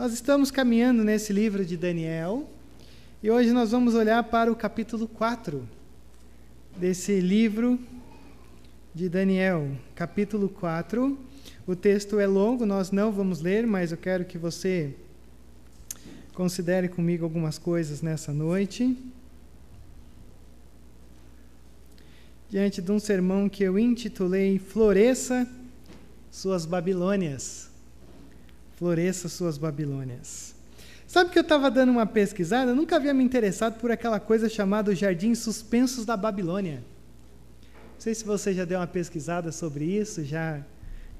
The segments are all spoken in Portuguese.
Nós estamos caminhando nesse livro de Daniel e hoje nós vamos olhar para o capítulo 4 desse livro de Daniel, capítulo 4. O texto é longo, nós não vamos ler, mas eu quero que você considere comigo algumas coisas nessa noite. Diante de um sermão que eu intitulei Floresça Suas Babilônias floresça suas Babilônias. Sabe que eu estava dando uma pesquisada? Eu nunca havia me interessado por aquela coisa chamada Jardins Suspensos da Babilônia. Não sei se você já deu uma pesquisada sobre isso, já,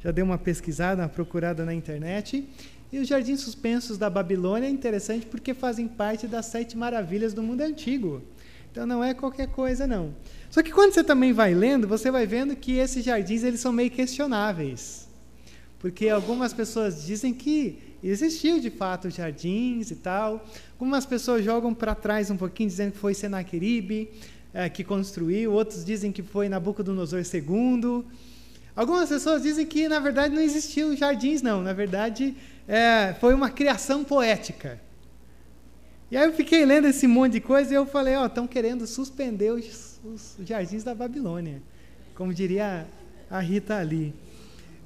já deu uma pesquisada, uma procurada na internet. E os Jardins Suspensos da Babilônia é interessante porque fazem parte das sete maravilhas do mundo antigo. Então não é qualquer coisa, não. Só que quando você também vai lendo, você vai vendo que esses jardins eles são meio questionáveis. Porque algumas pessoas dizem que existiu de fato jardins e tal. Algumas pessoas jogam para trás um pouquinho, dizendo que foi Senaqueribe é, que construiu. Outros dizem que foi Nabucodonosor II. Algumas pessoas dizem que, na verdade, não existiu jardins, não. Na verdade, é, foi uma criação poética. E aí eu fiquei lendo esse monte de coisa e eu falei, ó, oh, estão querendo suspender os, os jardins da Babilônia. Como diria a Rita ali.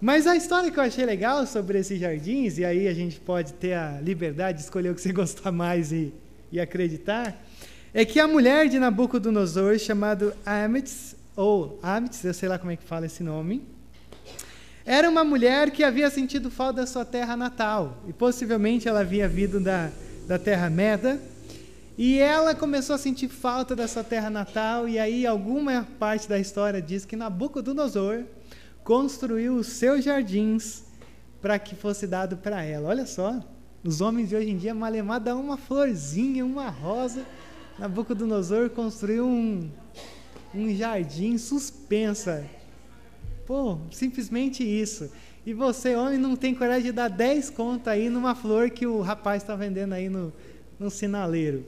Mas a história que eu achei legal sobre esses jardins, e aí a gente pode ter a liberdade de escolher o que você gostar mais e, e acreditar, é que a mulher de Nabucodonosor, chamada Amitz, ou Amitz, eu sei lá como é que fala esse nome, era uma mulher que havia sentido falta da sua terra natal, e possivelmente ela havia vindo da, da terra Meda, e ela começou a sentir falta da sua terra natal, e aí alguma parte da história diz que Nabucodonosor construiu os seus jardins para que fosse dado para ela. Olha só, os homens de hoje em dia, malemar dá uma florzinha, uma rosa. Nabucodonosor construiu um, um jardim suspensa. Pô, simplesmente isso. E você, homem, não tem coragem de dar 10 contas aí numa flor que o rapaz está vendendo aí no, no sinaleiro.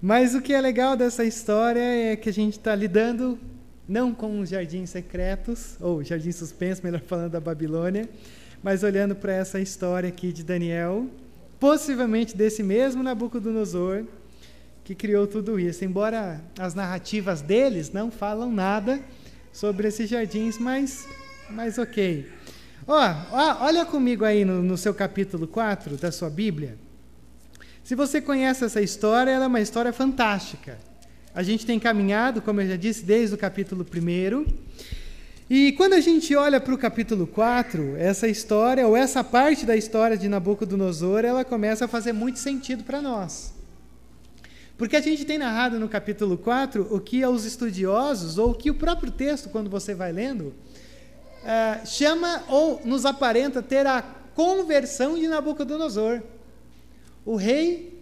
Mas o que é legal dessa história é que a gente está lidando não com os jardins secretos, ou jardins suspensos, melhor falando, da Babilônia, mas olhando para essa história aqui de Daniel, possivelmente desse mesmo Nabucodonosor, que criou tudo isso. Embora as narrativas deles não falam nada sobre esses jardins, mas, mas ok. Ó, ó olha comigo aí no, no seu capítulo 4 da sua Bíblia. Se você conhece essa história, ela é uma história fantástica. A gente tem caminhado, como eu já disse, desde o capítulo 1. E quando a gente olha para o capítulo 4, essa história, ou essa parte da história de Nabucodonosor, ela começa a fazer muito sentido para nós. Porque a gente tem narrado no capítulo 4 o que os estudiosos, ou o que o próprio texto, quando você vai lendo, uh, chama ou nos aparenta ter a conversão de Nabucodonosor, o rei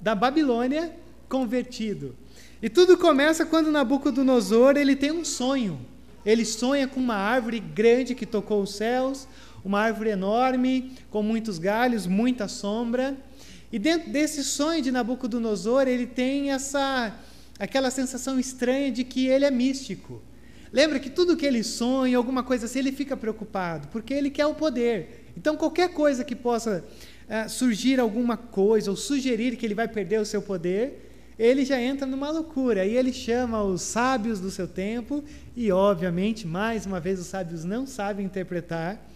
da Babilônia convertido. E tudo começa quando Nabucodonosor ele tem um sonho. Ele sonha com uma árvore grande que tocou os céus, uma árvore enorme, com muitos galhos, muita sombra. E dentro desse sonho de Nabucodonosor, ele tem essa aquela sensação estranha de que ele é místico. Lembra que tudo que ele sonha, alguma coisa assim, ele fica preocupado, porque ele quer o poder. Então, qualquer coisa que possa uh, surgir alguma coisa ou sugerir que ele vai perder o seu poder, ele já entra numa loucura. Aí ele chama os sábios do seu tempo, e obviamente, mais uma vez, os sábios não sabem interpretar.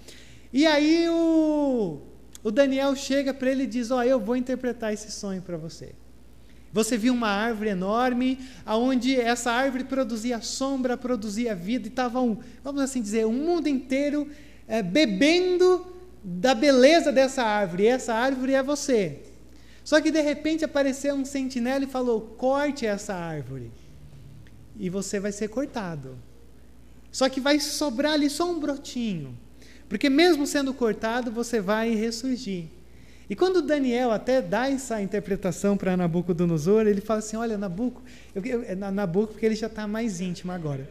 E aí o, o Daniel chega para ele e diz: Ó, oh, eu vou interpretar esse sonho para você. Você viu uma árvore enorme, aonde essa árvore produzia sombra, produzia vida, e estava, um, vamos assim dizer, um mundo inteiro é, bebendo da beleza dessa árvore. E essa árvore é você. Só que de repente apareceu um sentinela e falou: corte essa árvore. E você vai ser cortado. Só que vai sobrar ali só um brotinho. Porque mesmo sendo cortado, você vai ressurgir. E quando Daniel até dá essa interpretação para Nabucodonosor, ele fala assim: Olha, Nabuco, eu, eu, é Nabuco, porque ele já está mais íntimo agora.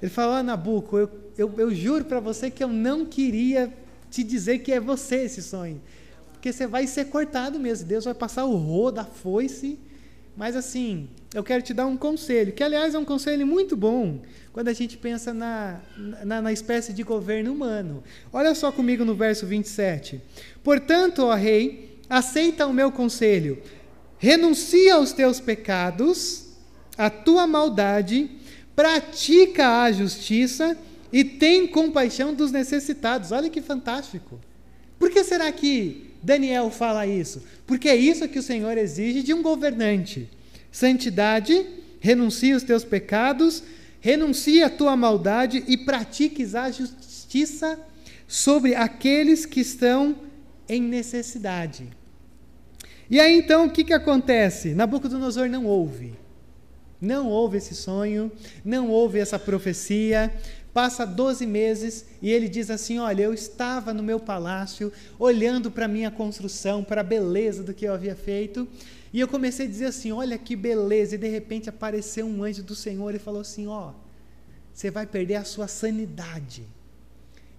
Ele fala: Olha, Nabuco, eu, eu, eu juro para você que eu não queria te dizer que é você esse sonho porque você vai ser cortado mesmo. Deus vai passar o rodo, a foice. Mas assim, eu quero te dar um conselho, que aliás é um conselho muito bom quando a gente pensa na, na, na espécie de governo humano. Olha só comigo no verso 27. Portanto, ó rei, aceita o meu conselho. Renuncia aos teus pecados, a tua maldade, pratica a justiça e tem compaixão dos necessitados. Olha que fantástico. Por que será que Daniel fala isso? Porque é isso que o Senhor exige de um governante: santidade, renuncia os teus pecados, renuncia a tua maldade e pratiques a justiça sobre aqueles que estão em necessidade. E aí então o que, que acontece? Nabucodonosor não ouve. Não ouve esse sonho, não ouve essa profecia, Passa 12 meses e ele diz assim: Olha, eu estava no meu palácio, olhando para a minha construção, para a beleza do que eu havia feito, e eu comecei a dizer assim: Olha que beleza, e de repente apareceu um anjo do Senhor e falou assim: Ó, oh, você vai perder a sua sanidade.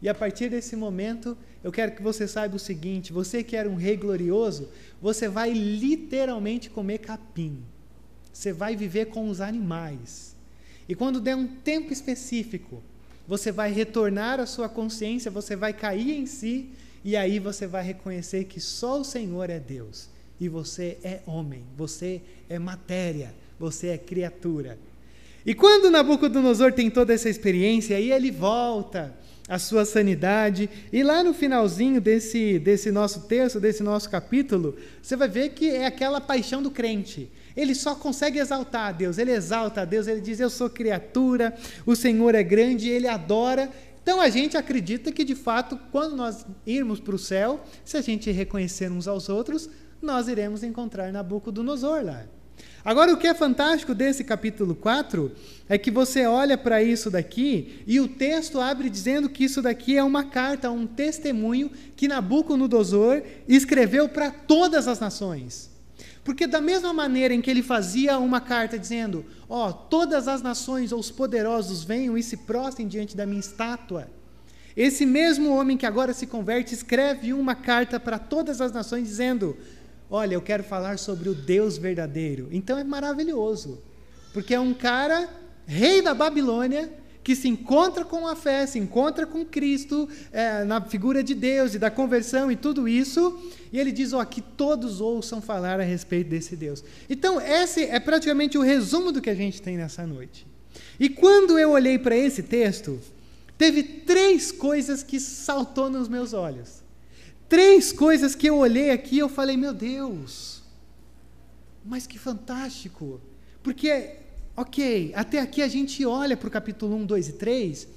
E a partir desse momento, eu quero que você saiba o seguinte: você que era um rei glorioso, você vai literalmente comer capim. Você vai viver com os animais. E quando der um tempo específico, você vai retornar à sua consciência, você vai cair em si, e aí você vai reconhecer que só o Senhor é Deus. E você é homem, você é matéria, você é criatura. E quando Nabucodonosor tem toda essa experiência, aí ele volta à sua sanidade, e lá no finalzinho desse, desse nosso texto, desse nosso capítulo, você vai ver que é aquela paixão do crente. Ele só consegue exaltar a Deus, ele exalta a Deus, ele diz: Eu sou criatura, o Senhor é grande, ele adora. Então a gente acredita que de fato, quando nós irmos para o céu, se a gente reconhecer uns aos outros, nós iremos encontrar Nabucodonosor lá. Agora, o que é fantástico desse capítulo 4 é que você olha para isso daqui e o texto abre dizendo que isso daqui é uma carta, um testemunho que Nabucodonosor escreveu para todas as nações. Porque, da mesma maneira em que ele fazia uma carta dizendo: Ó, oh, todas as nações ou os poderosos venham e se prostem diante da minha estátua. Esse mesmo homem que agora se converte escreve uma carta para todas as nações dizendo: Olha, eu quero falar sobre o Deus verdadeiro. Então é maravilhoso, porque é um cara, rei da Babilônia, que se encontra com a fé, se encontra com Cristo, é, na figura de Deus e da conversão e tudo isso, e ele diz: ó, que todos ouçam falar a respeito desse Deus. Então, esse é praticamente o resumo do que a gente tem nessa noite. E quando eu olhei para esse texto, teve três coisas que saltou nos meus olhos. Três coisas que eu olhei aqui e eu falei: meu Deus, mas que fantástico! Porque Ok, até aqui a gente olha para o capítulo 1, 2 e 3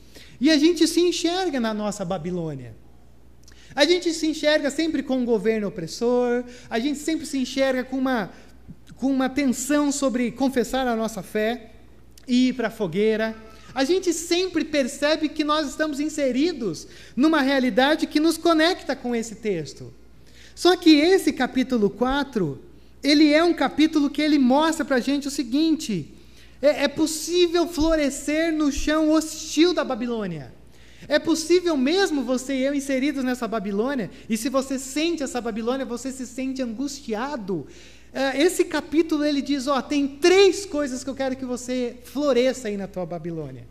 e a gente se enxerga na nossa Babilônia. A gente se enxerga sempre com um governo opressor, a gente sempre se enxerga com uma, com uma tensão sobre confessar a nossa fé e ir para a fogueira. A gente sempre percebe que nós estamos inseridos numa realidade que nos conecta com esse texto. Só que esse capítulo 4, ele é um capítulo que ele mostra para a gente o seguinte: é, é possível florescer no chão hostil da Babilônia. É possível mesmo você e eu inseridos nessa Babilônia, e se você sente essa Babilônia, você se sente angustiado. É, esse capítulo ele diz: ó, tem três coisas que eu quero que você floresça aí na tua Babilônia.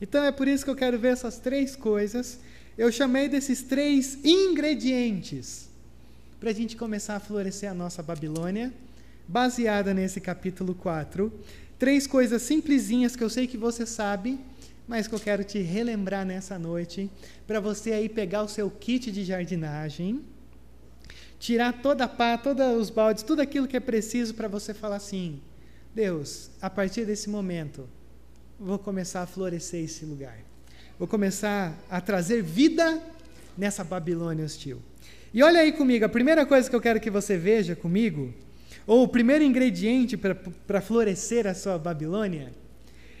Então é por isso que eu quero ver essas três coisas. Eu chamei desses três ingredientes para a gente começar a florescer a nossa Babilônia, baseada nesse capítulo 4. Três coisas simplesinhas que eu sei que você sabe, mas que eu quero te relembrar nessa noite, para você aí pegar o seu kit de jardinagem, tirar toda a pá, todos os baldes, tudo aquilo que é preciso para você falar assim: Deus, a partir desse momento, vou começar a florescer esse lugar. Vou começar a trazer vida nessa Babilônia hostil. E olha aí comigo, a primeira coisa que eu quero que você veja comigo ou o primeiro ingrediente para florescer a sua Babilônia,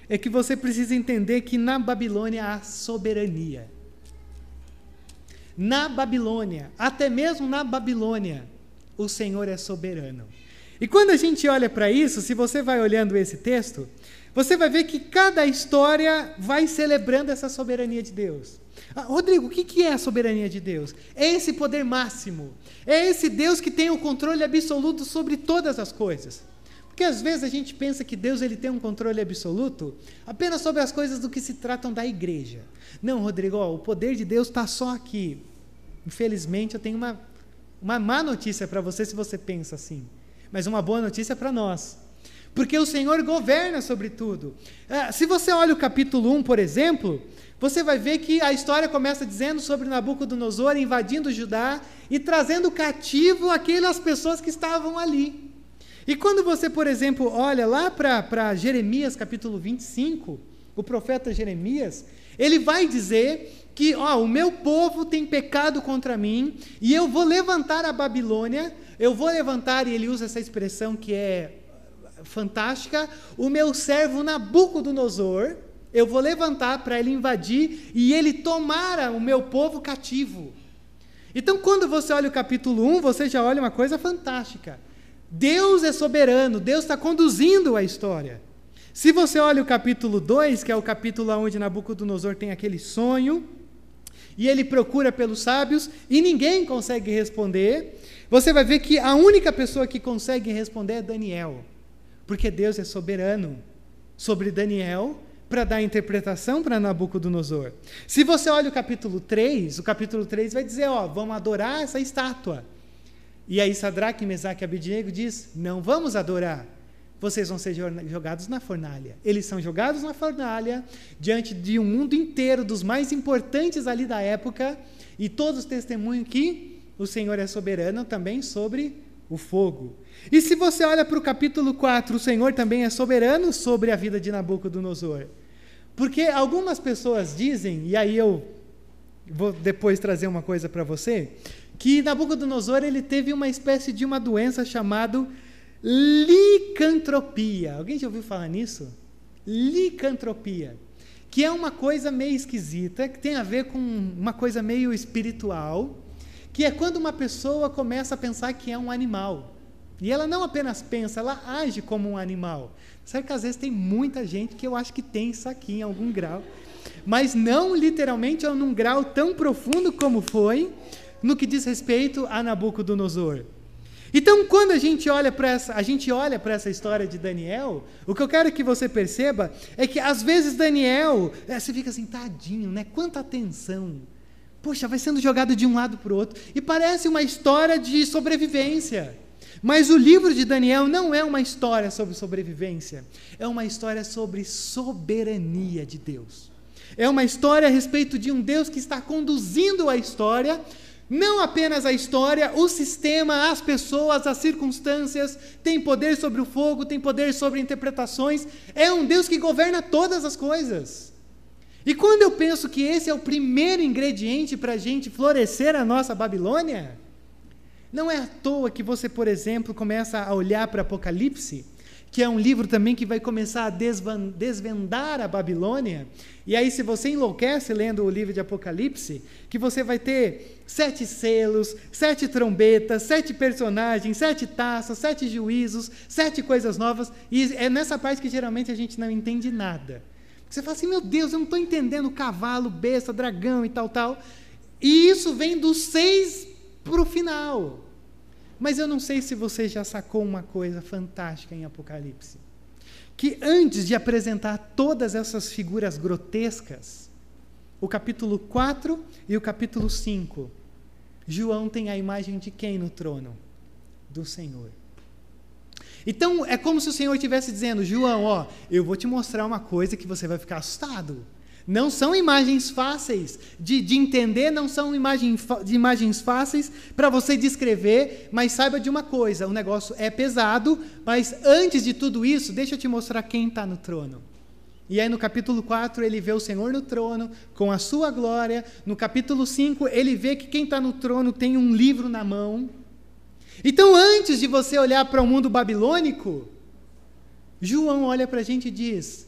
é que você precisa entender que na Babilônia há soberania. Na Babilônia, até mesmo na Babilônia, o Senhor é soberano. E quando a gente olha para isso, se você vai olhando esse texto, você vai ver que cada história vai celebrando essa soberania de Deus. Ah, Rodrigo, o que é a soberania de Deus? É esse poder máximo. É esse Deus que tem o controle absoluto sobre todas as coisas. Porque às vezes a gente pensa que Deus ele tem um controle absoluto apenas sobre as coisas do que se tratam da igreja. Não, Rodrigo, ó, o poder de Deus está só aqui. Infelizmente, eu tenho uma, uma má notícia para você se você pensa assim, mas uma boa notícia para nós. Porque o Senhor governa sobre tudo. Ah, se você olha o capítulo 1, por exemplo, você vai ver que a história começa dizendo sobre Nabucodonosor invadindo Judá e trazendo cativo aquelas pessoas que estavam ali. E quando você, por exemplo, olha lá para Jeremias capítulo 25, o profeta Jeremias, ele vai dizer que ó, o meu povo tem pecado contra mim e eu vou levantar a Babilônia, eu vou levantar, e ele usa essa expressão que é fantástica, o meu servo Nabucodonosor, eu vou levantar para ele invadir e ele tomar o meu povo cativo. Então, quando você olha o capítulo 1, você já olha uma coisa fantástica. Deus é soberano, Deus está conduzindo a história. Se você olha o capítulo 2, que é o capítulo onde Nabucodonosor tem aquele sonho, e ele procura pelos sábios e ninguém consegue responder, você vai ver que a única pessoa que consegue responder é Daniel, porque Deus é soberano sobre Daniel para dar interpretação para Nabucodonosor. Se você olha o capítulo 3, o capítulo 3 vai dizer, ó, vamos adorar essa estátua. E aí Sadraque, Mesaque e Abednego diz, não vamos adorar. Vocês vão ser jogados na fornalha. Eles são jogados na fornalha diante de um mundo inteiro dos mais importantes ali da época e todos testemunham que o Senhor é soberano também sobre o fogo. E se você olha para o capítulo 4, o Senhor também é soberano sobre a vida de Nabucodonosor. Porque algumas pessoas dizem, e aí eu vou depois trazer uma coisa para você, que Nabucodonosor ele teve uma espécie de uma doença chamada licantropia. Alguém já ouviu falar nisso? Licantropia. Que é uma coisa meio esquisita, que tem a ver com uma coisa meio espiritual, que é quando uma pessoa começa a pensar que é um animal. E ela não apenas pensa, ela age como um animal. Sabe que às vezes tem muita gente que eu acho que tem isso aqui em algum grau, mas não literalmente ou num grau tão profundo como foi no que diz respeito a Nabucodonosor. Então, quando a gente olha para essa, a gente olha para essa história de Daniel, o que eu quero que você perceba é que às vezes Daniel, é, você fica assim, tadinho, né? Quanta atenção. Poxa, vai sendo jogado de um lado para o outro e parece uma história de sobrevivência. Mas o livro de Daniel não é uma história sobre sobrevivência, é uma história sobre soberania de Deus. É uma história a respeito de um Deus que está conduzindo a história, não apenas a história, o sistema, as pessoas, as circunstâncias, tem poder sobre o fogo, tem poder sobre interpretações, é um Deus que governa todas as coisas. E quando eu penso que esse é o primeiro ingrediente para a gente florescer a nossa Babilônia, não é à toa que você, por exemplo, começa a olhar para Apocalipse, que é um livro também que vai começar a desvendar a Babilônia. E aí, se você enlouquece lendo o livro de Apocalipse, que você vai ter sete selos, sete trombetas, sete personagens, sete taças, sete juízos, sete coisas novas. E é nessa parte que geralmente a gente não entende nada. Você fala assim, meu Deus, eu não estou entendendo cavalo, besta, dragão e tal, tal. E isso vem dos seis para o final. Mas eu não sei se você já sacou uma coisa fantástica em Apocalipse. Que antes de apresentar todas essas figuras grotescas, o capítulo 4 e o capítulo 5, João tem a imagem de quem no trono? Do Senhor. Então é como se o Senhor estivesse dizendo: João, ó, eu vou te mostrar uma coisa que você vai ficar assustado. Não são imagens fáceis de, de entender, não são imagem, imagens fáceis para você descrever, mas saiba de uma coisa: o negócio é pesado, mas antes de tudo isso, deixa eu te mostrar quem está no trono. E aí no capítulo 4 ele vê o Senhor no trono, com a sua glória. No capítulo 5 ele vê que quem está no trono tem um livro na mão. Então antes de você olhar para o mundo babilônico, João olha para a gente e diz: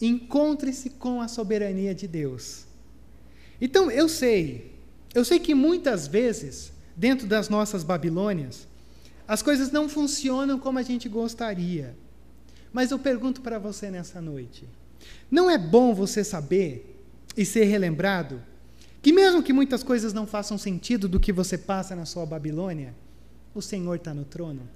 Encontre-se com a soberania de Deus. Então, eu sei, eu sei que muitas vezes, dentro das nossas Babilônias, as coisas não funcionam como a gente gostaria. Mas eu pergunto para você nessa noite: não é bom você saber e ser relembrado que, mesmo que muitas coisas não façam sentido do que você passa na sua Babilônia, o Senhor está no trono?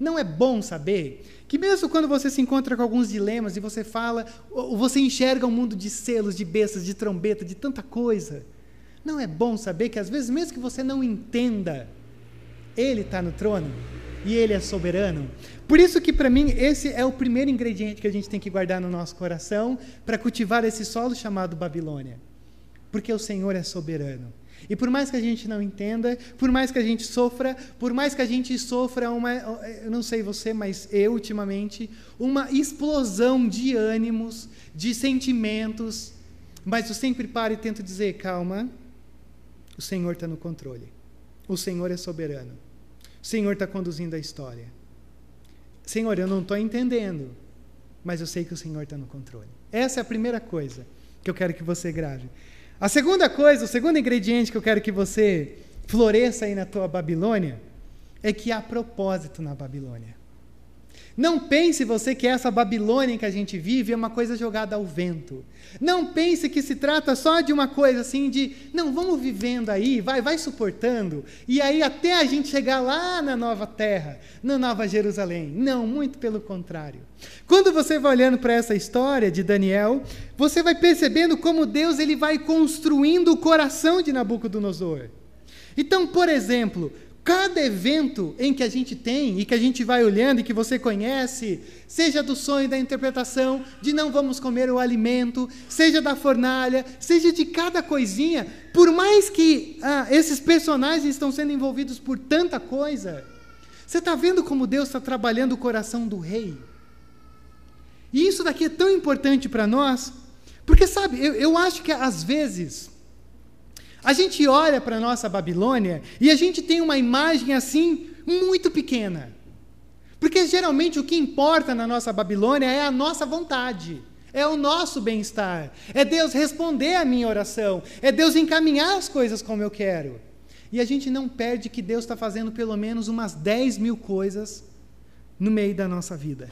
Não é bom saber que, mesmo quando você se encontra com alguns dilemas e você fala, ou você enxerga um mundo de selos, de bestas, de trombeta, de tanta coisa, não é bom saber que, às vezes, mesmo que você não entenda, Ele está no trono e Ele é soberano. Por isso que para mim esse é o primeiro ingrediente que a gente tem que guardar no nosso coração para cultivar esse solo chamado Babilônia. Porque o Senhor é soberano. E por mais que a gente não entenda, por mais que a gente sofra, por mais que a gente sofra uma, eu não sei você, mas eu ultimamente, uma explosão de ânimos, de sentimentos, mas eu sempre paro e tento dizer, calma, o Senhor está no controle. O Senhor é soberano. O Senhor está conduzindo a história. Senhor, eu não estou entendendo, mas eu sei que o Senhor está no controle. Essa é a primeira coisa que eu quero que você grave. A segunda coisa, o segundo ingrediente que eu quero que você floresça aí na tua Babilônia, é que há propósito na Babilônia. Não pense você que essa Babilônia que a gente vive é uma coisa jogada ao vento. Não pense que se trata só de uma coisa assim de, não, vamos vivendo aí, vai, vai suportando, e aí até a gente chegar lá na nova terra, na nova Jerusalém. Não, muito pelo contrário. Quando você vai olhando para essa história de Daniel, você vai percebendo como Deus ele vai construindo o coração de Nabucodonosor. Então, por exemplo, Cada evento em que a gente tem e que a gente vai olhando e que você conhece, seja do sonho da interpretação, de não vamos comer o alimento, seja da fornalha, seja de cada coisinha, por mais que ah, esses personagens estão sendo envolvidos por tanta coisa, você está vendo como Deus está trabalhando o coração do rei? E isso daqui é tão importante para nós, porque sabe, eu, eu acho que às vezes a gente olha para a nossa Babilônia e a gente tem uma imagem assim muito pequena. Porque geralmente o que importa na nossa Babilônia é a nossa vontade, é o nosso bem-estar, é Deus responder a minha oração, é Deus encaminhar as coisas como eu quero. E a gente não perde que Deus está fazendo pelo menos umas 10 mil coisas no meio da nossa vida.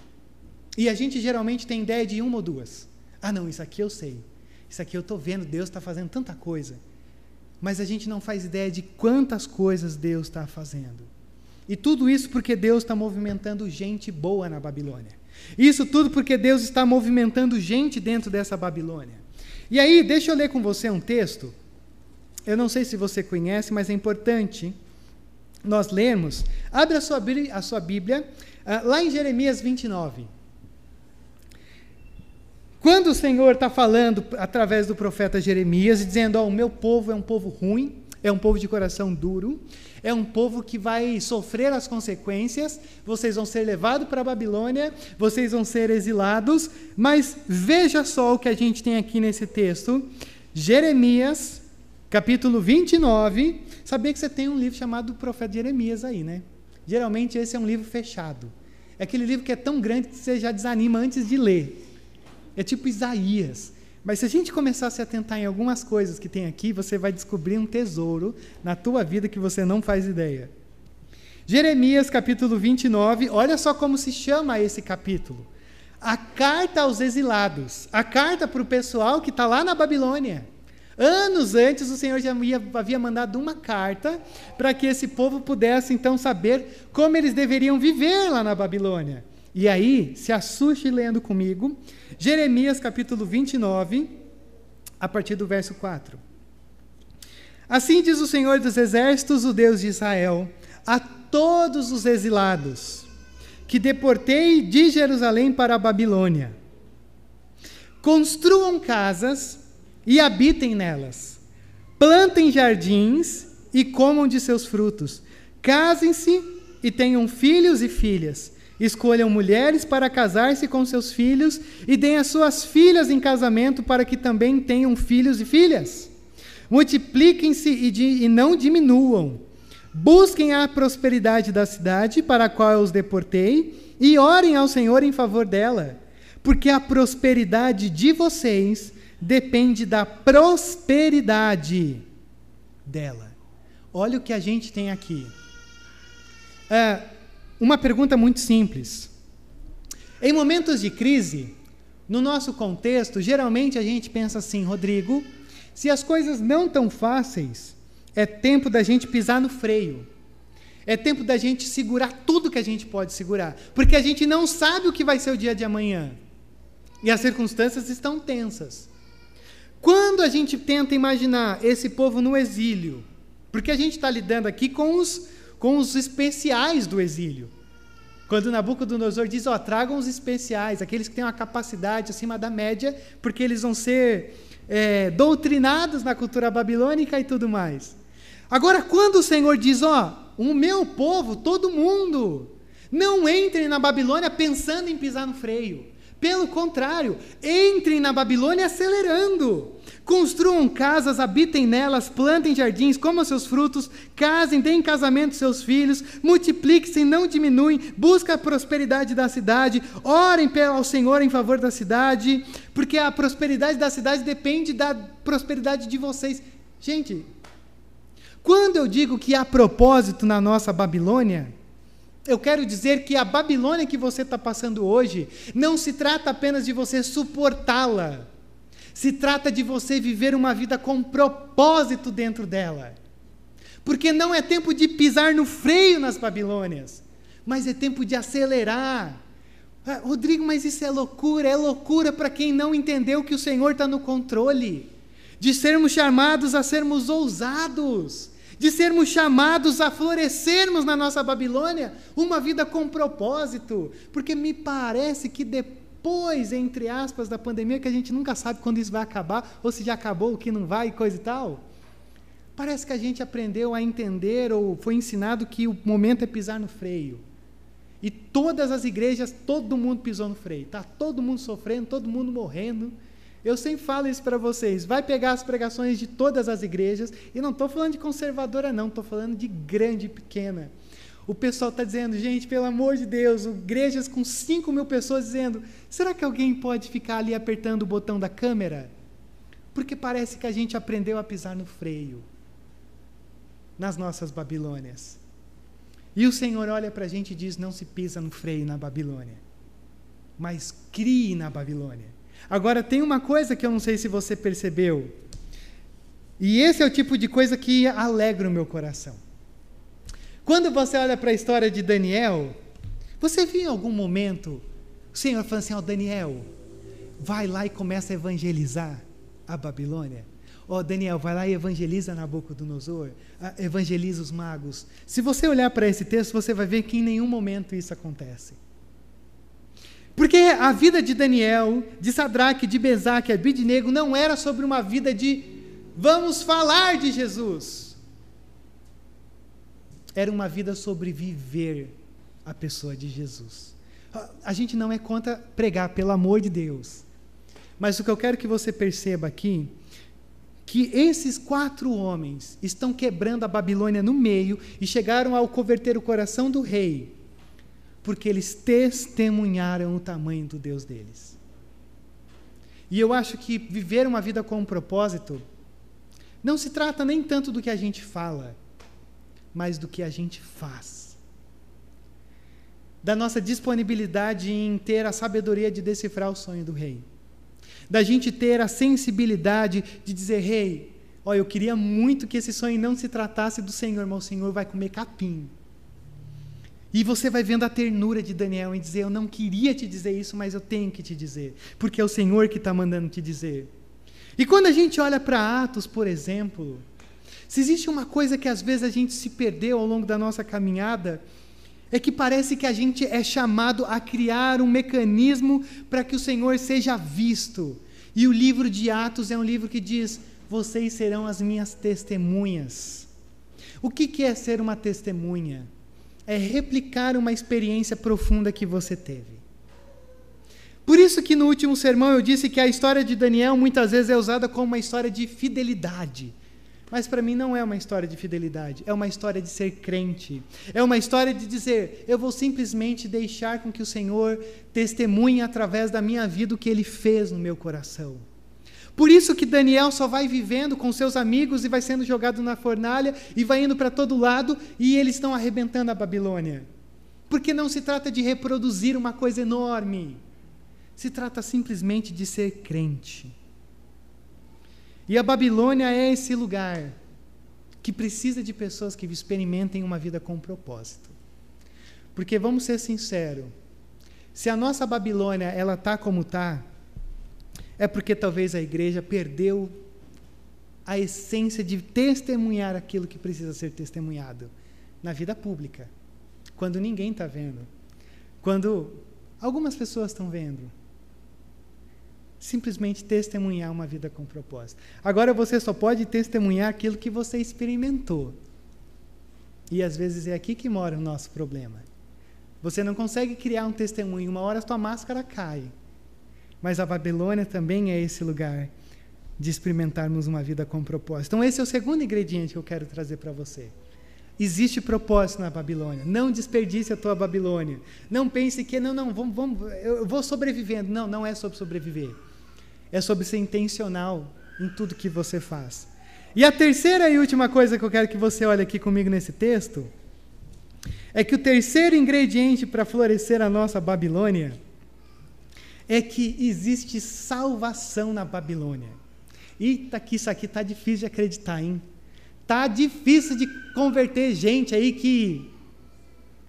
E a gente geralmente tem ideia de uma ou duas. Ah, não, isso aqui eu sei. Isso aqui eu estou vendo, Deus está fazendo tanta coisa mas a gente não faz ideia de quantas coisas Deus está fazendo. E tudo isso porque Deus está movimentando gente boa na Babilônia. Isso tudo porque Deus está movimentando gente dentro dessa Babilônia. E aí, deixa eu ler com você um texto. Eu não sei se você conhece, mas é importante nós lermos. Abre a sua, a sua Bíblia, uh, lá em Jeremias 29. Quando o Senhor está falando através do profeta Jeremias, dizendo: oh, o meu povo é um povo ruim, é um povo de coração duro, é um povo que vai sofrer as consequências, vocês vão ser levados para a Babilônia, vocês vão ser exilados, mas veja só o que a gente tem aqui nesse texto, Jeremias, capítulo 29. Sabia que você tem um livro chamado Profeta Jeremias aí, né? Geralmente esse é um livro fechado. É aquele livro que é tão grande que você já desanima antes de ler. É tipo Isaías. Mas se a gente começar a se atentar em algumas coisas que tem aqui, você vai descobrir um tesouro na tua vida que você não faz ideia. Jeremias capítulo 29, olha só como se chama esse capítulo. A carta aos exilados, a carta para o pessoal que está lá na Babilônia. Anos antes, o Senhor já havia mandado uma carta para que esse povo pudesse então saber como eles deveriam viver lá na Babilônia. E aí, se assuste lendo comigo, Jeremias capítulo 29, a partir do verso 4. Assim diz o Senhor dos Exércitos, o Deus de Israel, a todos os exilados que deportei de Jerusalém para a Babilônia: construam casas e habitem nelas, plantem jardins e comam de seus frutos, casem-se e tenham filhos e filhas Escolham mulheres para casar-se com seus filhos e deem as suas filhas em casamento para que também tenham filhos e filhas. Multipliquem-se e, e, não diminuam. Busquem a prosperidade da cidade para a qual eu os deportei e orem ao Senhor em favor dela, porque a prosperidade de vocês depende da prosperidade dela. Olha o que a gente tem aqui. É, uma pergunta muito simples. Em momentos de crise, no nosso contexto, geralmente a gente pensa assim, Rodrigo, se as coisas não estão fáceis, é tempo da gente pisar no freio. É tempo da gente segurar tudo que a gente pode segurar, porque a gente não sabe o que vai ser o dia de amanhã. E as circunstâncias estão tensas. Quando a gente tenta imaginar esse povo no exílio, porque a gente está lidando aqui com os com os especiais do exílio. Quando Nabucodonosor diz, ó, tragam os especiais, aqueles que têm uma capacidade acima da média, porque eles vão ser é, doutrinados na cultura babilônica e tudo mais. Agora, quando o Senhor diz, ó, o meu povo, todo mundo, não entrem na Babilônia pensando em pisar no freio. Pelo contrário, entrem na Babilônia acelerando. Construam casas, habitem nelas, plantem jardins, comam seus frutos, casem, deem casamento seus filhos, multipliquem-se, não diminuem, busquem a prosperidade da cidade, orem ao Senhor em favor da cidade, porque a prosperidade da cidade depende da prosperidade de vocês. Gente, quando eu digo que há propósito na nossa Babilônia, eu quero dizer que a Babilônia que você está passando hoje não se trata apenas de você suportá-la se trata de você viver uma vida com propósito dentro dela. Porque não é tempo de pisar no freio nas Babilônias, mas é tempo de acelerar. Ah, Rodrigo, mas isso é loucura, é loucura para quem não entendeu que o Senhor está no controle. De sermos chamados a sermos ousados, de sermos chamados a florescermos na nossa Babilônia uma vida com propósito, porque me parece que depois entre aspas, da pandemia, que a gente nunca sabe quando isso vai acabar, ou se já acabou, o que não vai, coisa e tal. Parece que a gente aprendeu a entender ou foi ensinado que o momento é pisar no freio. E todas as igrejas, todo mundo pisou no freio. Está todo mundo sofrendo, todo mundo morrendo. Eu sempre falo isso para vocês. Vai pegar as pregações de todas as igrejas, e não estou falando de conservadora, não, estou falando de grande e pequena. O pessoal está dizendo, gente, pelo amor de Deus, igrejas com 5 mil pessoas dizendo: será que alguém pode ficar ali apertando o botão da câmera? Porque parece que a gente aprendeu a pisar no freio nas nossas Babilônias. E o Senhor olha para a gente e diz: não se pisa no freio na Babilônia, mas crie na Babilônia. Agora, tem uma coisa que eu não sei se você percebeu, e esse é o tipo de coisa que alegra o meu coração. Quando você olha para a história de Daniel, você viu em algum momento o Senhor falando assim: Ó oh, Daniel, vai lá e começa a evangelizar a Babilônia. Ó oh, Daniel, vai lá e evangeliza Nabucodonosor, evangeliza os magos. Se você olhar para esse texto, você vai ver que em nenhum momento isso acontece. Porque a vida de Daniel, de Sadraque, de Bezaque, de Abidnego não era sobre uma vida de vamos falar de Jesus era uma vida sobre viver a pessoa de Jesus. A gente não é contra pregar, pelo amor de Deus. Mas o que eu quero que você perceba aqui, que esses quatro homens estão quebrando a Babilônia no meio e chegaram ao converter o coração do rei, porque eles testemunharam o tamanho do Deus deles. E eu acho que viver uma vida com um propósito não se trata nem tanto do que a gente fala, mas do que a gente faz. Da nossa disponibilidade em ter a sabedoria de decifrar o sonho do rei. Da gente ter a sensibilidade de dizer, rei, olha, eu queria muito que esse sonho não se tratasse do Senhor, mas o Senhor vai comer capim. E você vai vendo a ternura de Daniel em dizer: Eu não queria te dizer isso, mas eu tenho que te dizer, porque é o Senhor que está mandando te dizer. E quando a gente olha para Atos, por exemplo, se existe uma coisa que às vezes a gente se perdeu ao longo da nossa caminhada, é que parece que a gente é chamado a criar um mecanismo para que o Senhor seja visto. E o livro de Atos é um livro que diz: Vocês serão as minhas testemunhas. O que, que é ser uma testemunha? É replicar uma experiência profunda que você teve. Por isso que no último sermão eu disse que a história de Daniel muitas vezes é usada como uma história de fidelidade. Mas para mim não é uma história de fidelidade, é uma história de ser crente. É uma história de dizer, eu vou simplesmente deixar com que o Senhor testemunhe através da minha vida o que ele fez no meu coração. Por isso que Daniel só vai vivendo com seus amigos e vai sendo jogado na fornalha e vai indo para todo lado e eles estão arrebentando a Babilônia. Porque não se trata de reproduzir uma coisa enorme. Se trata simplesmente de ser crente. E a Babilônia é esse lugar que precisa de pessoas que experimentem uma vida com propósito. Porque vamos ser sinceros, se a nossa Babilônia ela tá como tá, é porque talvez a igreja perdeu a essência de testemunhar aquilo que precisa ser testemunhado na vida pública, quando ninguém está vendo, quando algumas pessoas estão vendo. Simplesmente testemunhar uma vida com propósito. Agora você só pode testemunhar aquilo que você experimentou. E às vezes é aqui que mora o nosso problema. Você não consegue criar um testemunho, uma hora a sua máscara cai. Mas a Babilônia também é esse lugar de experimentarmos uma vida com propósito. Então, esse é o segundo ingrediente que eu quero trazer para você. Existe propósito na Babilônia. Não desperdice a tua Babilônia. Não pense que, não, não, vamos, vamos, eu vou sobrevivendo. Não, não é sobre sobreviver. É sobre ser intencional em tudo que você faz. E a terceira e última coisa que eu quero que você olhe aqui comigo nesse texto é que o terceiro ingrediente para florescer a nossa Babilônia é que existe salvação na Babilônia. Eita, que isso aqui tá difícil de acreditar, hein? Tá difícil de converter gente aí que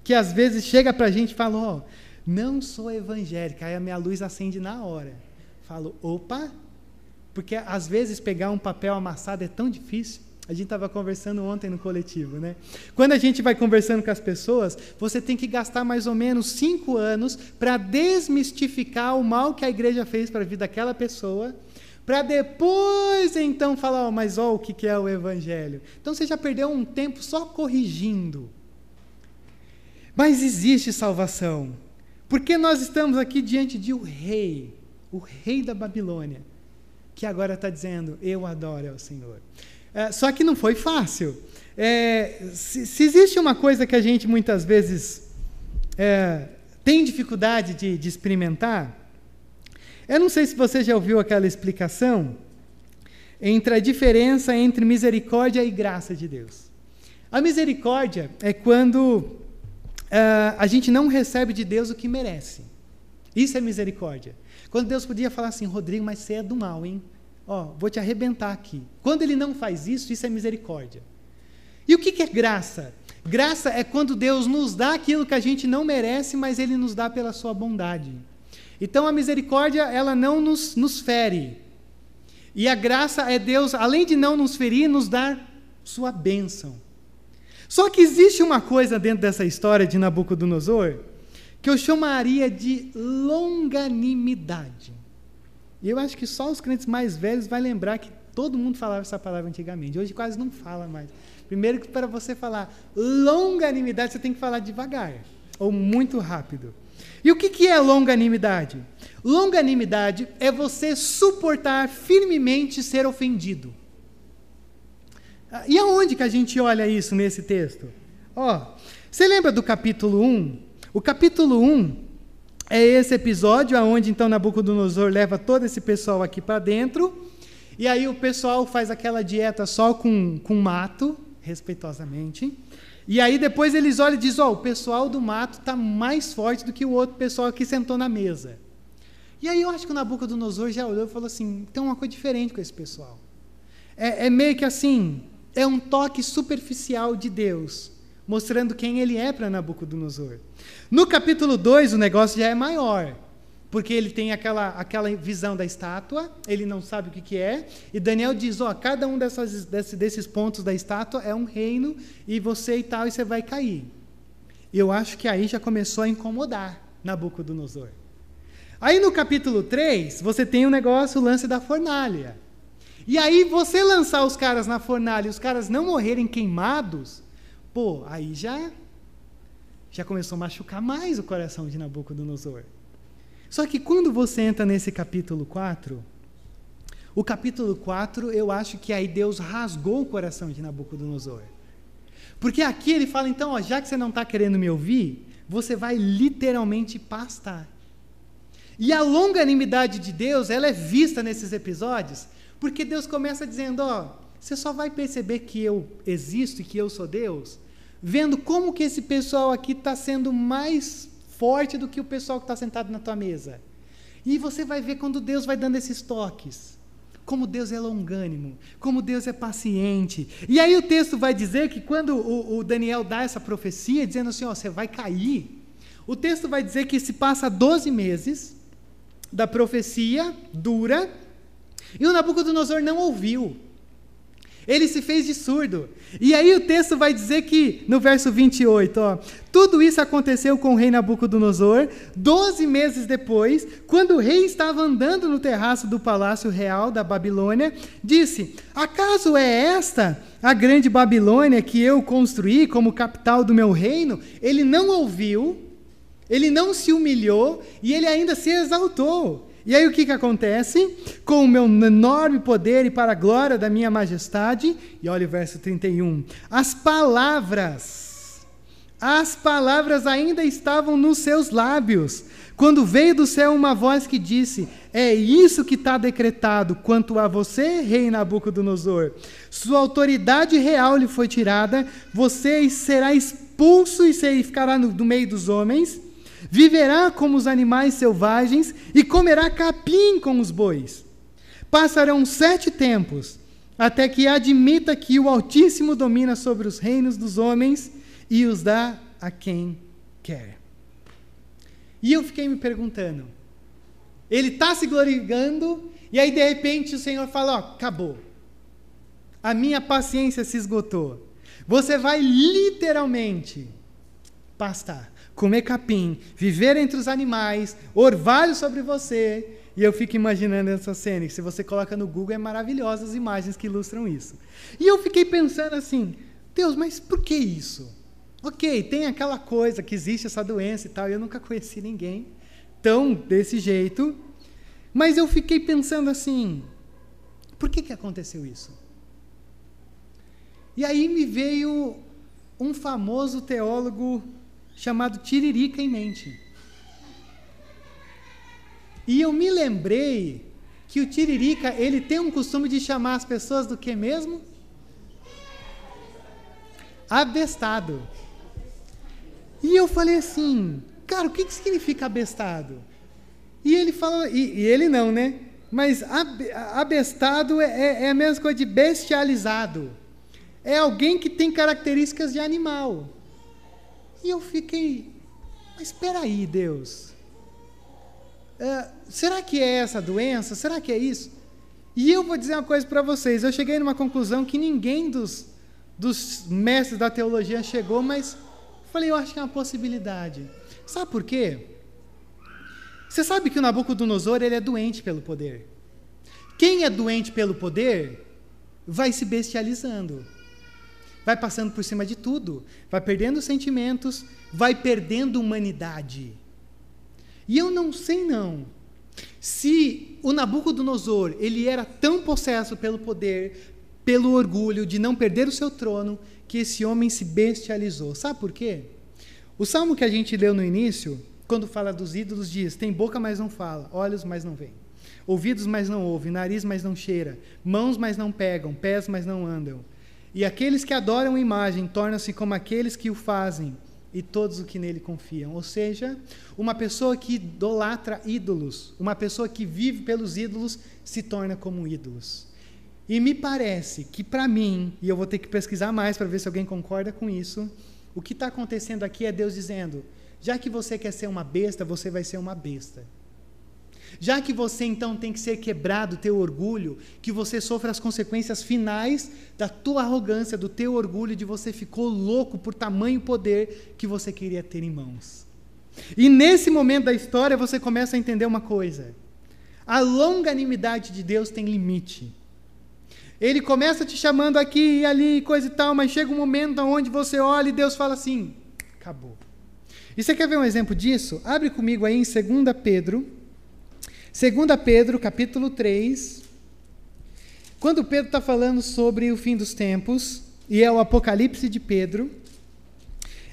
que às vezes chega para a gente e fala, oh, não sou evangélica, aí a minha luz acende na hora. Falo, opa, porque às vezes pegar um papel amassado é tão difícil. A gente estava conversando ontem no coletivo, né? Quando a gente vai conversando com as pessoas, você tem que gastar mais ou menos cinco anos para desmistificar o mal que a igreja fez para a vida daquela pessoa, para depois então falar, oh, mas ó, o que é o evangelho. Então você já perdeu um tempo só corrigindo. Mas existe salvação, porque nós estamos aqui diante de um rei, o rei da Babilônia, que agora está dizendo: Eu adoro ao Senhor. É, só que não foi fácil. É, se, se, existe uma coisa que a gente muitas vezes é, tem dificuldade de, de experimentar, eu não sei se você já ouviu aquela explicação entre a diferença entre misericórdia e graça de Deus. A misericórdia é quando uh, a gente não recebe de Deus o que merece. Isso é misericórdia. Quando Deus podia falar assim, Rodrigo, mas você é do mal, hein? Ó, vou te arrebentar aqui. Quando ele não faz isso, isso é misericórdia. E o que é graça? Graça é quando Deus nos dá aquilo que a gente não merece, mas Ele nos dá pela sua bondade. Então a misericórdia, ela não nos, nos fere. E a graça é Deus, além de não nos ferir, nos dar sua bênção. Só que existe uma coisa dentro dessa história de Nabucodonosor que eu chamaria de longanimidade. E eu acho que só os crentes mais velhos vai lembrar que todo mundo falava essa palavra antigamente. Hoje quase não fala mais. Primeiro que para você falar longanimidade, você tem que falar devagar ou muito rápido. E o que, que é longanimidade? Longanimidade é você suportar firmemente ser ofendido. E aonde que a gente olha isso nesse texto? Ó, você lembra do capítulo 1? O capítulo 1 é esse episódio onde então Nabucodonosor leva todo esse pessoal aqui para dentro, e aí o pessoal faz aquela dieta só com, com mato, respeitosamente. E aí depois eles olham e dizem: Ó, oh, o pessoal do mato está mais forte do que o outro pessoal que sentou na mesa. E aí eu acho que o Nabucodonosor já olhou e falou assim: tem uma coisa diferente com esse pessoal. É, é meio que assim, é um toque superficial de Deus mostrando quem ele é para Nabucodonosor. No capítulo 2, o negócio já é maior, porque ele tem aquela, aquela visão da estátua, ele não sabe o que, que é, e Daniel diz: ó, cada um dessas, desse, desses pontos da estátua é um reino, e você e tal, e você vai cair. Eu acho que aí já começou a incomodar Nabucodonosor. Aí no capítulo 3, você tem o um negócio, o lance da fornalha. E aí você lançar os caras na fornalha e os caras não morrerem queimados, Pô, aí já já começou a machucar mais o coração de Nabucodonosor. Só que quando você entra nesse capítulo 4, o capítulo 4, eu acho que aí Deus rasgou o coração de Nabucodonosor. Porque aqui ele fala, então, ó, já que você não está querendo me ouvir, você vai literalmente pastar. E a longanimidade de Deus, ela é vista nesses episódios, porque Deus começa dizendo, ó, você só vai perceber que eu existo e que eu sou Deus, vendo como que esse pessoal aqui está sendo mais forte do que o pessoal que está sentado na tua mesa. E você vai ver quando Deus vai dando esses toques. Como Deus é longânimo, como Deus é paciente. E aí o texto vai dizer que quando o, o Daniel dá essa profecia, dizendo assim: ó, você vai cair, o texto vai dizer que se passa 12 meses da profecia dura, e o Nabucodonosor não ouviu. Ele se fez de surdo. E aí o texto vai dizer que, no verso 28, ó, tudo isso aconteceu com o rei Nabucodonosor, doze meses depois, quando o rei estava andando no terraço do palácio real da Babilônia, disse: Acaso é esta a grande Babilônia que eu construí como capital do meu reino? Ele não ouviu, ele não se humilhou e ele ainda se exaltou. E aí o que, que acontece? Com o meu enorme poder e para a glória da minha majestade, e olha o verso 31, as palavras, as palavras ainda estavam nos seus lábios, quando veio do céu uma voz que disse: É isso que está decretado quanto a você, rei Nabucodonosor. Sua autoridade real lhe foi tirada, você será expulso e ficará no, no meio dos homens Viverá como os animais selvagens e comerá capim com os bois. Passarão sete tempos, até que admita que o Altíssimo domina sobre os reinos dos homens e os dá a quem quer. E eu fiquei me perguntando, ele está se glorificando, e aí de repente o Senhor fala: Ó, acabou. A minha paciência se esgotou. Você vai literalmente pastar comer capim, viver entre os animais, orvalho sobre você. E eu fico imaginando essa cena, que se você coloca no Google é maravilhosas as imagens que ilustram isso. E eu fiquei pensando assim, Deus, mas por que isso? Ok, tem aquela coisa que existe essa doença e tal, eu nunca conheci ninguém tão desse jeito, mas eu fiquei pensando assim, por que, que aconteceu isso? E aí me veio um famoso teólogo chamado Tiririca em mente. E eu me lembrei que o Tiririca, ele tem um costume de chamar as pessoas do que mesmo? Abestado. E eu falei assim, cara, o que, que significa abestado? E ele fala, e, e ele não, né? Mas abestado é, é, é a mesma coisa de bestializado. É alguém que tem características de animal. E eu fiquei, mas espera aí, Deus. É, será que é essa doença? Será que é isso? E eu vou dizer uma coisa para vocês. Eu cheguei numa conclusão que ninguém dos, dos mestres da teologia chegou, mas falei, eu acho que é uma possibilidade. Sabe por quê? Você sabe que o Nabucodonosor ele é doente pelo poder. Quem é doente pelo poder vai se bestializando vai passando por cima de tudo, vai perdendo sentimentos, vai perdendo humanidade. E eu não sei não se o Nabucodonosor, ele era tão possesso pelo poder, pelo orgulho de não perder o seu trono, que esse homem se bestializou. Sabe por quê? O salmo que a gente leu no início, quando fala dos ídolos, diz: tem boca, mas não fala, olhos, mas não vê, ouvidos, mas não ouve, nariz, mas não cheira, mãos, mas não pegam, pés, mas não andam. E aqueles que adoram a imagem tornam-se como aqueles que o fazem, e todos os que nele confiam. Ou seja, uma pessoa que idolatra ídolos, uma pessoa que vive pelos ídolos, se torna como ídolos. E me parece que, para mim, e eu vou ter que pesquisar mais para ver se alguém concorda com isso, o que está acontecendo aqui é Deus dizendo: já que você quer ser uma besta, você vai ser uma besta. Já que você então tem que ser quebrado teu orgulho, que você sofra as consequências finais da tua arrogância, do teu orgulho, de você ficou louco por tamanho poder que você queria ter em mãos. E nesse momento da história você começa a entender uma coisa: a longanimidade de Deus tem limite. Ele começa te chamando aqui e ali, coisa e tal, mas chega um momento onde você olha e Deus fala assim: acabou. E você quer ver um exemplo disso? Abre comigo aí em 2 Pedro 2 Pedro, capítulo 3, quando Pedro está falando sobre o fim dos tempos, e é o Apocalipse de Pedro,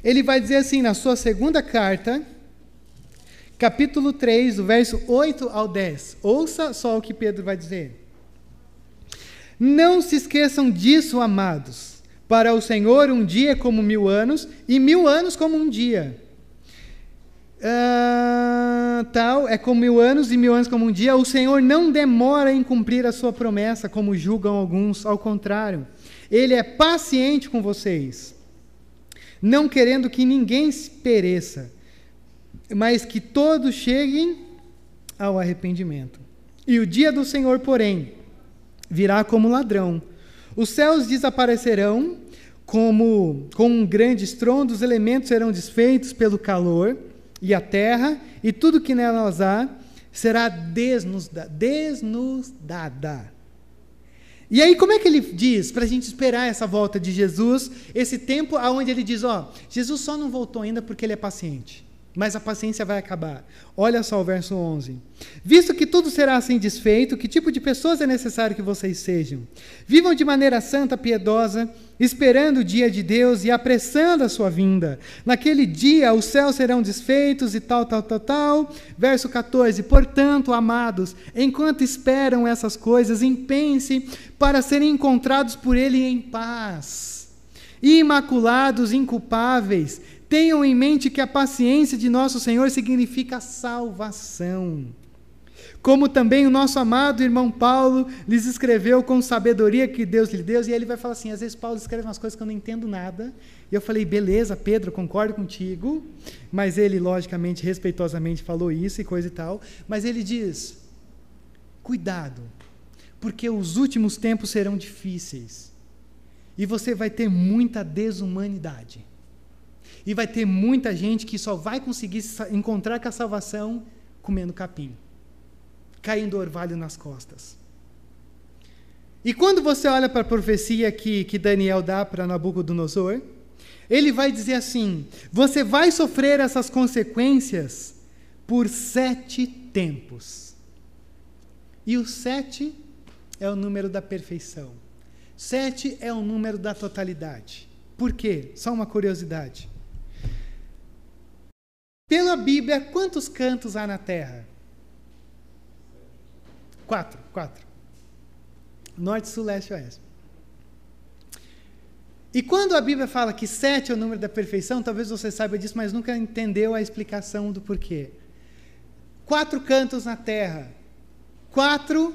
ele vai dizer assim na sua segunda carta, capítulo 3, do verso 8 ao 10. Ouça só o que Pedro vai dizer. Não se esqueçam disso, amados. Para o Senhor, um dia é como mil anos, e mil anos como um dia. Uh, tal é como mil anos e mil anos como um dia. O Senhor não demora em cumprir a sua promessa, como julgam alguns. Ao contrário, Ele é paciente com vocês, não querendo que ninguém pereça, mas que todos cheguem ao arrependimento. E o dia do Senhor, porém, virá como ladrão, Os céus desaparecerão como com um grande estrondo, os elementos serão desfeitos pelo calor, e a terra e tudo que nelas há será desnudada. desnudada. E aí, como é que ele diz para a gente esperar essa volta de Jesus, esse tempo aonde ele diz: Ó, Jesus só não voltou ainda porque ele é paciente mas a paciência vai acabar. Olha só o verso 11. Visto que tudo será assim desfeito, que tipo de pessoas é necessário que vocês sejam? Vivam de maneira santa, piedosa, esperando o dia de Deus e apressando a sua vinda. Naquele dia os céus serão desfeitos e tal, tal, tal, tal. Verso 14. Portanto, amados, enquanto esperam essas coisas, empenhem-se para serem encontrados por Ele em paz, imaculados, inculpáveis Tenham em mente que a paciência de nosso Senhor significa salvação. Como também o nosso amado irmão Paulo lhes escreveu com sabedoria que Deus lhe deu, e ele vai falar assim: às vezes Paulo escreve umas coisas que eu não entendo nada. E eu falei, beleza, Pedro, concordo contigo. Mas ele, logicamente, respeitosamente falou isso e coisa e tal. Mas ele diz: cuidado, porque os últimos tempos serão difíceis. E você vai ter muita desumanidade. E vai ter muita gente que só vai conseguir encontrar com a salvação comendo capim, caindo orvalho nas costas. E quando você olha para a profecia que, que Daniel dá para Nabucodonosor, ele vai dizer assim: você vai sofrer essas consequências por sete tempos. E o sete é o número da perfeição. Sete é o número da totalidade. Por quê? Só uma curiosidade. Pela Bíblia, quantos cantos há na terra? Quatro, quatro. Norte, sul, leste e oeste. E quando a Bíblia fala que sete é o número da perfeição, talvez você saiba disso, mas nunca entendeu a explicação do porquê. Quatro cantos na terra. Quatro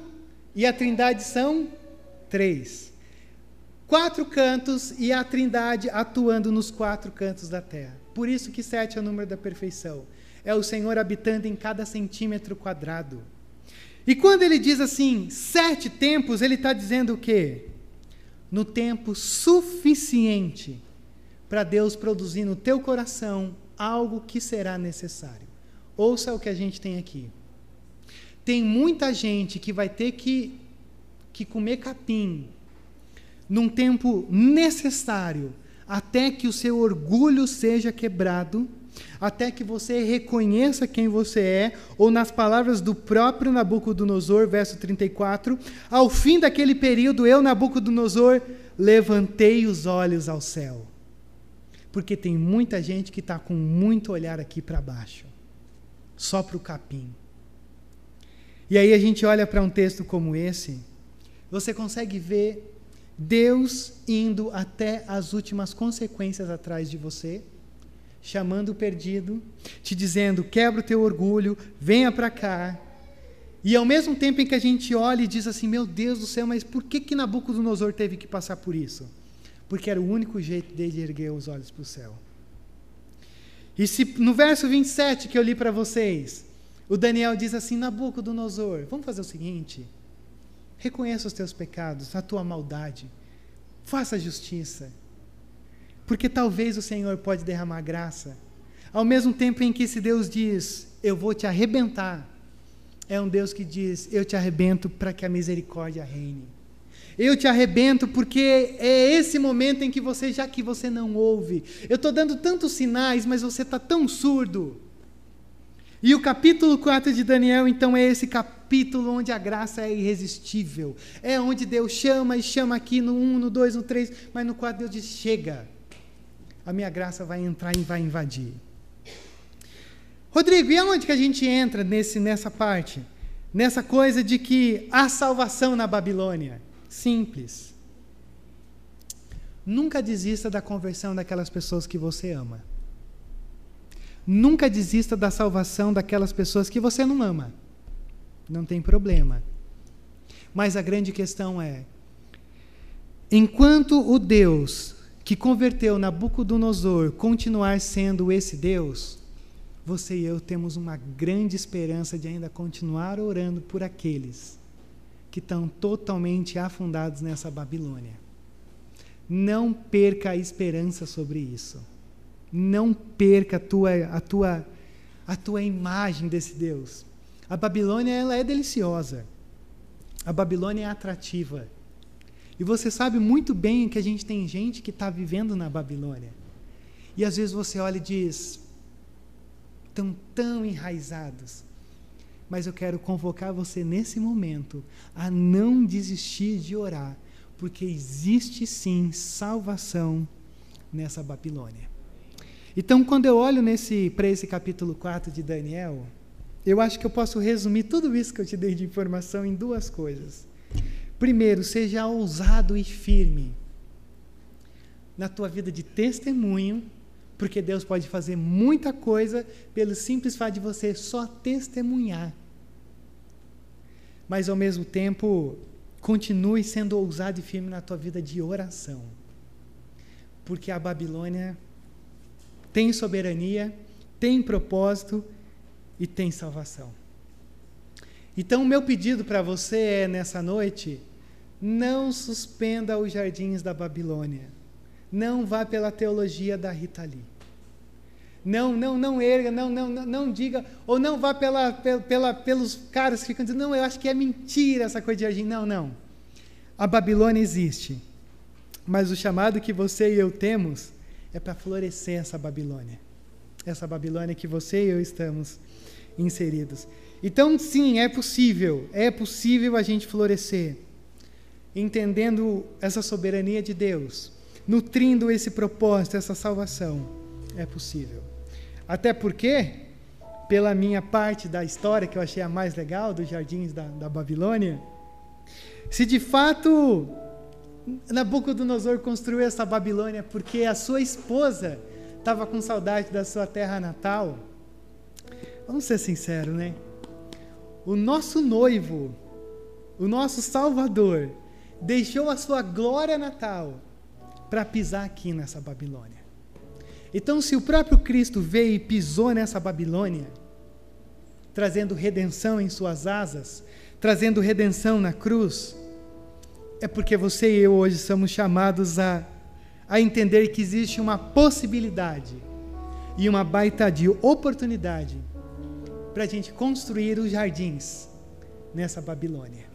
e a trindade são três. Quatro cantos e a trindade atuando nos quatro cantos da terra. Por isso que sete é o número da perfeição. É o Senhor habitando em cada centímetro quadrado. E quando ele diz assim, sete tempos, ele está dizendo o quê? No tempo suficiente para Deus produzir no teu coração algo que será necessário. Ouça o que a gente tem aqui. Tem muita gente que vai ter que, que comer capim num tempo necessário até que o seu orgulho seja quebrado, até que você reconheça quem você é, ou nas palavras do próprio Nabucodonosor, verso 34, ao fim daquele período, eu, Nabucodonosor, levantei os olhos ao céu. Porque tem muita gente que está com muito olhar aqui para baixo, só para o capim. E aí a gente olha para um texto como esse, você consegue ver Deus indo até as últimas consequências atrás de você, chamando o perdido, te dizendo: quebra o teu orgulho, venha para cá. E ao mesmo tempo em que a gente olha e diz assim: meu Deus do céu, mas por que, que Nabucodonosor teve que passar por isso? Porque era o único jeito dele erguer os olhos para o céu. E se no verso 27 que eu li para vocês, o Daniel diz assim: Nabucodonosor, vamos fazer o seguinte Reconheça os teus pecados, a tua maldade. Faça justiça. Porque talvez o Senhor pode derramar graça. Ao mesmo tempo em que esse Deus diz, eu vou te arrebentar, é um Deus que diz, eu te arrebento para que a misericórdia reine. Eu te arrebento porque é esse momento em que você, já que você não ouve, eu estou dando tantos sinais, mas você está tão surdo. E o capítulo 4 de Daniel, então, é esse capítulo onde a graça é irresistível. É onde Deus chama e chama aqui no 1, no 2, no 3, mas no 4 Deus diz: chega, a minha graça vai entrar e vai invadir. Rodrigo, e aonde que a gente entra nesse, nessa parte? Nessa coisa de que há salvação na Babilônia? Simples. Nunca desista da conversão daquelas pessoas que você ama. Nunca desista da salvação daquelas pessoas que você não ama. Não tem problema. Mas a grande questão é: enquanto o Deus que converteu Nabucodonosor continuar sendo esse Deus, você e eu temos uma grande esperança de ainda continuar orando por aqueles que estão totalmente afundados nessa Babilônia. Não perca a esperança sobre isso. Não perca a tua, a tua, a tua imagem desse Deus. A Babilônia ela é deliciosa. A Babilônia é atrativa. E você sabe muito bem que a gente tem gente que está vivendo na Babilônia. E às vezes você olha e diz: estão tão enraizados. Mas eu quero convocar você nesse momento a não desistir de orar, porque existe sim salvação nessa Babilônia. Então, quando eu olho para esse capítulo 4 de Daniel, eu acho que eu posso resumir tudo isso que eu te dei de informação em duas coisas. Primeiro, seja ousado e firme na tua vida de testemunho, porque Deus pode fazer muita coisa pelo simples fato de você só testemunhar. Mas ao mesmo tempo, continue sendo ousado e firme na tua vida de oração. Porque a Babilônia tem soberania, tem propósito e tem salvação. Então, o meu pedido para você é nessa noite: não suspenda os jardins da Babilônia. Não vá pela teologia da Rita Lee. Não, não, não erga, não, não, não, não diga, ou não vá pela, pela, pelos caras que ficam dizendo, não, eu acho que é mentira essa coisa de jardim. Não, não. A Babilônia existe. Mas o chamado que você e eu temos é para florescer essa Babilônia. Essa Babilônia que você e eu estamos inseridos. Então, sim, é possível, é possível a gente florescer, entendendo essa soberania de Deus, nutrindo esse propósito, essa salvação. É possível. Até porque, pela minha parte da história, que eu achei a mais legal, dos jardins da, da Babilônia, se de fato Nabucodonosor construiu essa Babilônia porque a sua esposa estava com saudade da sua terra natal, Vamos ser sinceros, né? O nosso noivo, o nosso Salvador, deixou a sua glória natal para pisar aqui nessa Babilônia. Então, se o próprio Cristo veio e pisou nessa Babilônia, trazendo redenção em suas asas, trazendo redenção na cruz, é porque você e eu hoje somos chamados a, a entender que existe uma possibilidade e uma baita de oportunidade para a gente construir os jardins nessa Babilônia.